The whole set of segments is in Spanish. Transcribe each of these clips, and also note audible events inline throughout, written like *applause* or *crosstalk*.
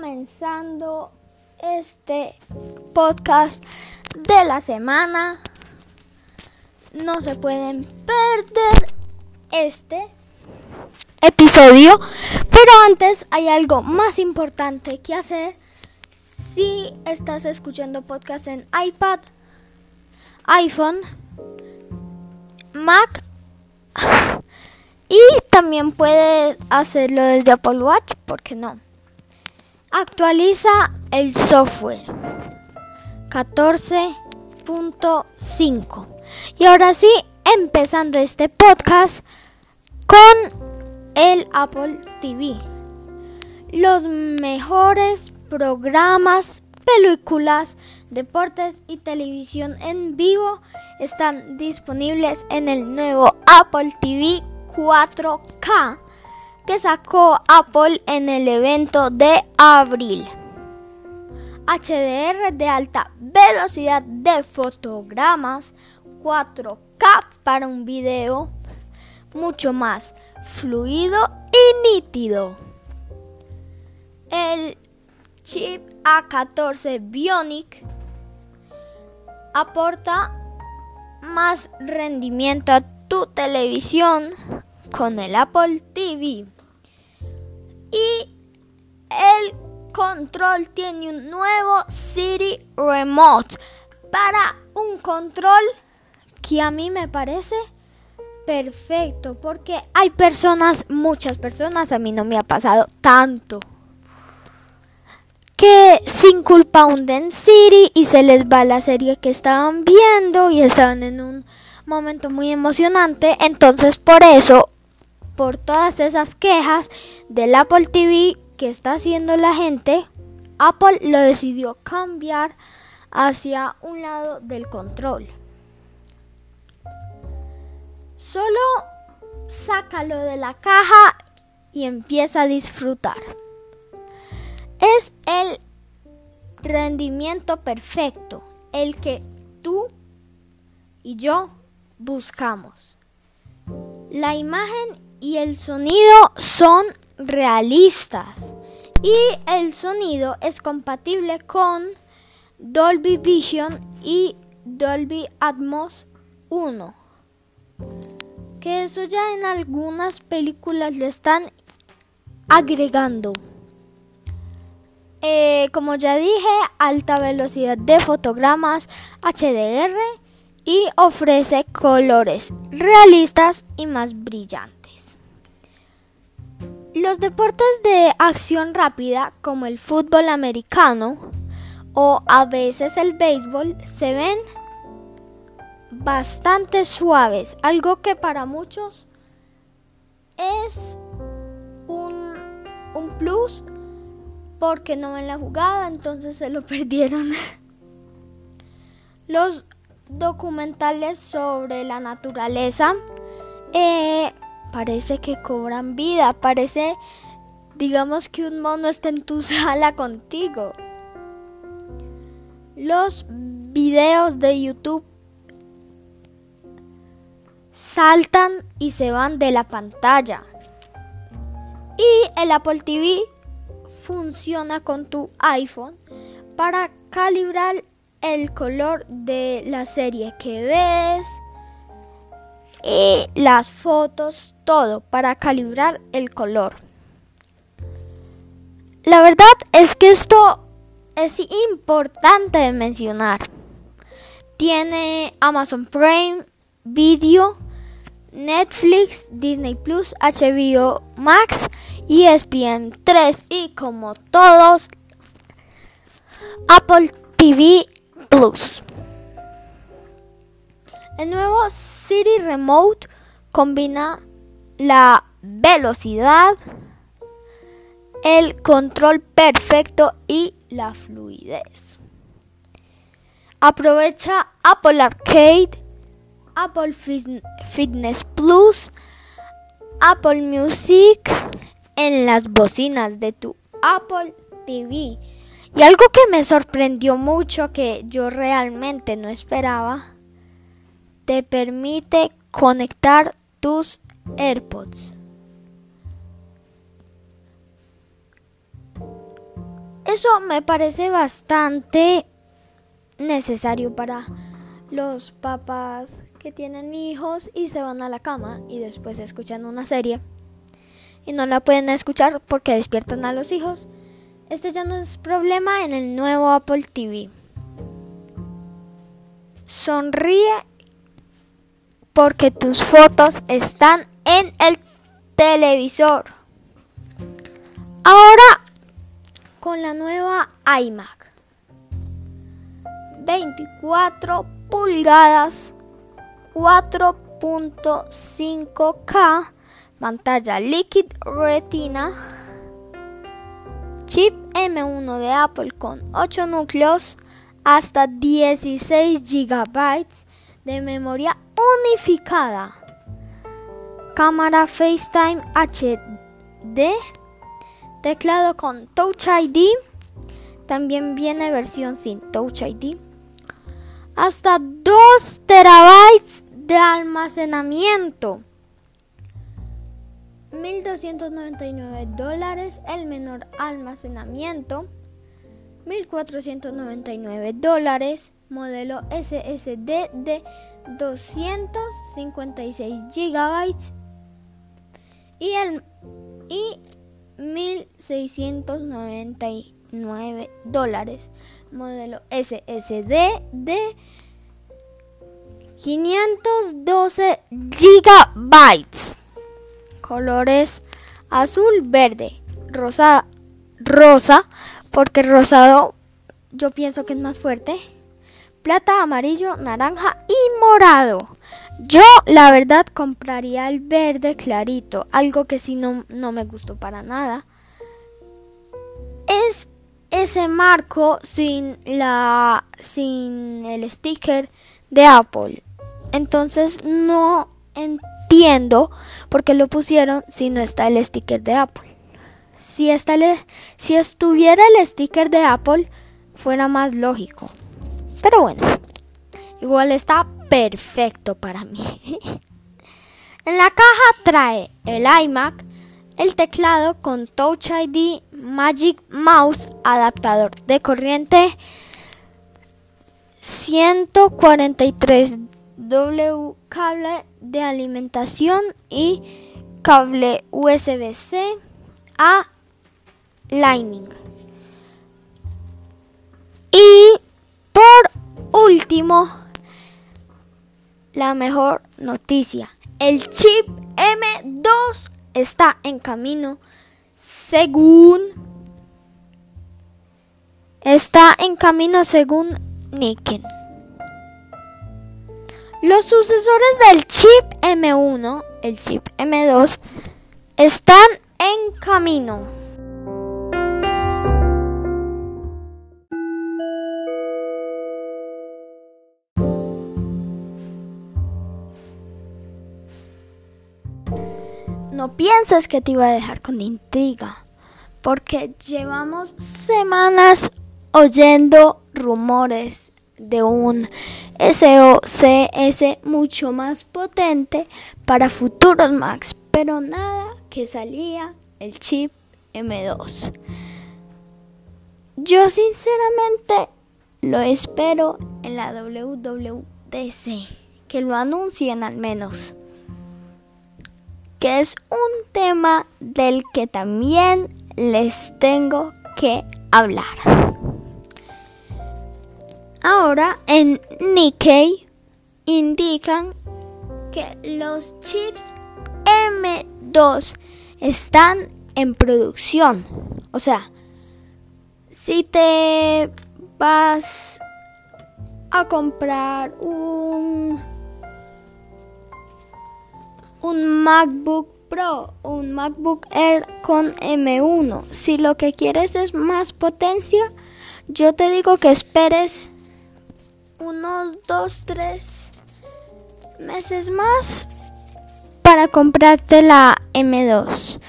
comenzando este podcast de la semana. No se pueden perder este episodio, pero antes hay algo más importante que hacer. Si estás escuchando podcast en iPad, iPhone, Mac y también puedes hacerlo desde Apple Watch, ¿por qué no? Actualiza el software 14.5. Y ahora sí, empezando este podcast con el Apple TV. Los mejores programas, películas, deportes y televisión en vivo están disponibles en el nuevo Apple TV 4K que sacó Apple en el evento de abril. HDR de alta velocidad de fotogramas, 4K para un video mucho más fluido y nítido. El chip A14 Bionic aporta más rendimiento a tu televisión con el Apple TV. Y el control tiene un nuevo City Remote para un control que a mí me parece perfecto porque hay personas, muchas personas, a mí no me ha pasado tanto que sin culpa hunden City y se les va la serie que estaban viendo y estaban en un momento muy emocionante. Entonces por eso, por todas esas quejas del Apple TV que está haciendo la gente, Apple lo decidió cambiar hacia un lado del control. Solo sácalo de la caja y empieza a disfrutar. Es el rendimiento perfecto, el que tú y yo buscamos. La imagen y el sonido son realistas y el sonido es compatible con Dolby Vision y Dolby Atmos 1. Que eso ya en algunas películas lo están agregando. Eh, como ya dije, alta velocidad de fotogramas HDR y ofrece colores realistas y más brillantes. Los deportes de acción rápida como el fútbol americano o a veces el béisbol se ven bastante suaves, algo que para muchos es un, plus porque no ven la jugada, entonces se lo *laughs* perdieron. Los documentales sobre la naturaleza eh, parece que cobran vida, parece, digamos que un mono está en tu *laughs* sala contigo. Los videos de YouTube saltan y se van de la pantalla. Y el Apple TV funciona con tu iPhone para calibrar el color de la serie que ves y las fotos, todo para calibrar el color. La verdad es que esto es importante mencionar. Tiene Amazon Prime Video, Netflix, Disney Plus, HBO Max y ESPN 3 y como todos Apple TV Plus. El nuevo City Remote combina la velocidad, el control perfecto y la fluidez. Aprovecha Apple Arcade, Apple Fitness Plus, Apple Music en las bocinas de tu Apple TV y algo que me sorprendió mucho que yo realmente no esperaba, te permite conectar tus AirPods. Eso me parece bastante necesario para los papás que tienen hijos y se van a la cama y después escuchan una serie y no la pueden escuchar porque despiertan a los hijos. Este ya no es problema en el nuevo Apple TV. Sonríe porque tus fotos están en el televisor. Ahora con la nueva iMac. 24 pulgadas 4.5K, pantalla Liquid Retina, chip M1 de Apple con 8 núcleos, hasta 16 GB de memoria unificada, cámara FaceTime HD, teclado con Touch ID, también viene versión sin Touch ID hasta 2 terabytes de almacenamiento. 1.299 dólares el menor almacenamiento. 1.499 dólares modelo SSD de 256 gigabytes y el y 1.699 dólares modelo SSD de 512 gigabytes. Colores azul, verde, rosa, rosa, porque rosado yo pienso que es más fuerte. Plata, amarillo, naranja y morado. Yo la verdad compraría el verde clarito, algo que si no, no me gustó para nada. Es ese marco sin la sin el sticker de Apple. Entonces no entiendo por qué lo pusieron si no está el sticker de Apple. Si, está si estuviera el sticker de Apple fuera más lógico. Pero bueno, igual está perfecto para mí. *laughs* en la caja trae el iMac, el teclado con Touch ID, Magic Mouse, adaptador de corriente 143W, cable de alimentación y cable USB-C a Lightning. Y por último, la mejor noticia. El chip M2 está en camino según está en camino según Niken. Los sucesores del chip M1, el chip M2, están camino. No pienses que te iba a dejar con intriga, porque llevamos semanas oyendo rumores de un SOCS mucho más potente para futuros Max, pero nada que salía el chip M2. Yo sinceramente lo espero en la WWDC, que lo anuncien al menos que es un tema del que también les tengo que hablar. Ahora en Nikkei indican que los chips M2 están en producción. O sea, si te vas a comprar un un MacBook Pro, un MacBook Air con M1. Si lo que quieres es más potencia, yo te digo que esperes unos 2, 3 meses más para comprarte la M2.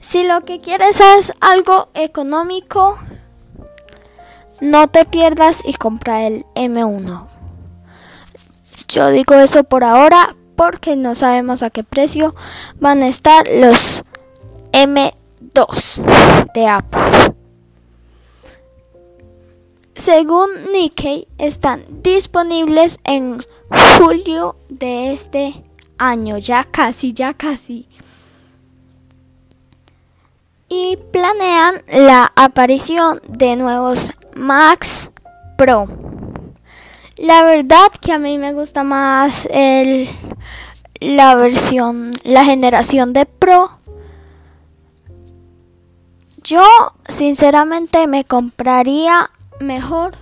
Si lo que quieres es algo económico, no te pierdas y compra el M1. Yo digo eso por ahora, porque no sabemos a qué precio van a estar los M2 de Apple. según Nikkei, están disponibles en julio de este año, ya casi, ya casi. Planean la aparición de nuevos Max Pro. La verdad que a mí me gusta más el, la versión, la generación de Pro. Yo sinceramente me compraría mejor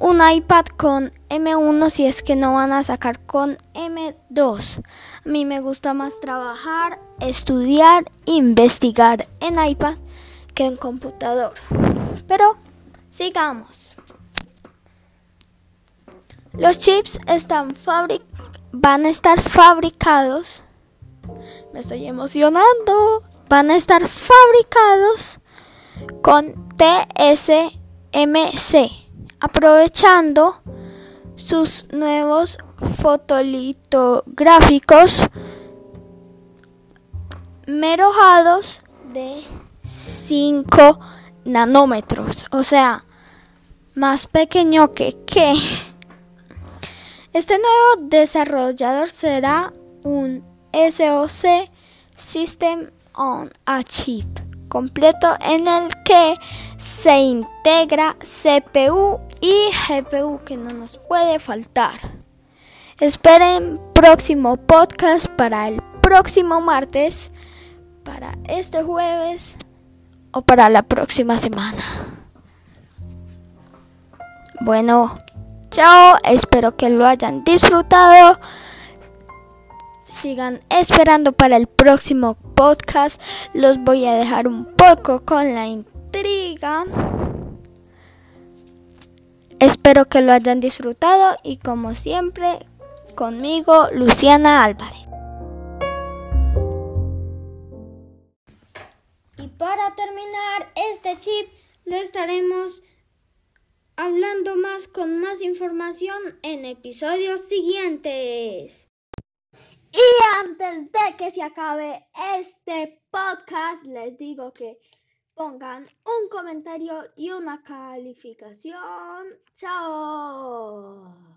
un iPad con M1 si es que no van a sacar con M2. A mí me gusta más trabajar, estudiar, investigar en iPad que en computador. Pero sigamos. Los chips están van a estar fabricados. Me estoy emocionando. Van a estar fabricados con TSMC, aprovechando sus nuevos fotolitográficos merojados de 5 nanómetros, o sea, más pequeño que qué. Este nuevo desarrollador será un SoC System on a Chip completo en el que se integra CPU y GPU que no nos puede faltar. Esperen próximo podcast para el próximo martes, para este jueves o para la próxima semana. Bueno, chao, espero que lo hayan disfrutado. Sigan esperando para el próximo podcast. Los voy a dejar un poco con la intriga. Espero que lo hayan disfrutado y como siempre, conmigo Luciana Álvarez. Y para terminar este chip, lo estaremos hablando más con más información en episodios siguientes. Y antes de que se acabe este podcast, les digo que pongan un comentario y una calificación. Chao.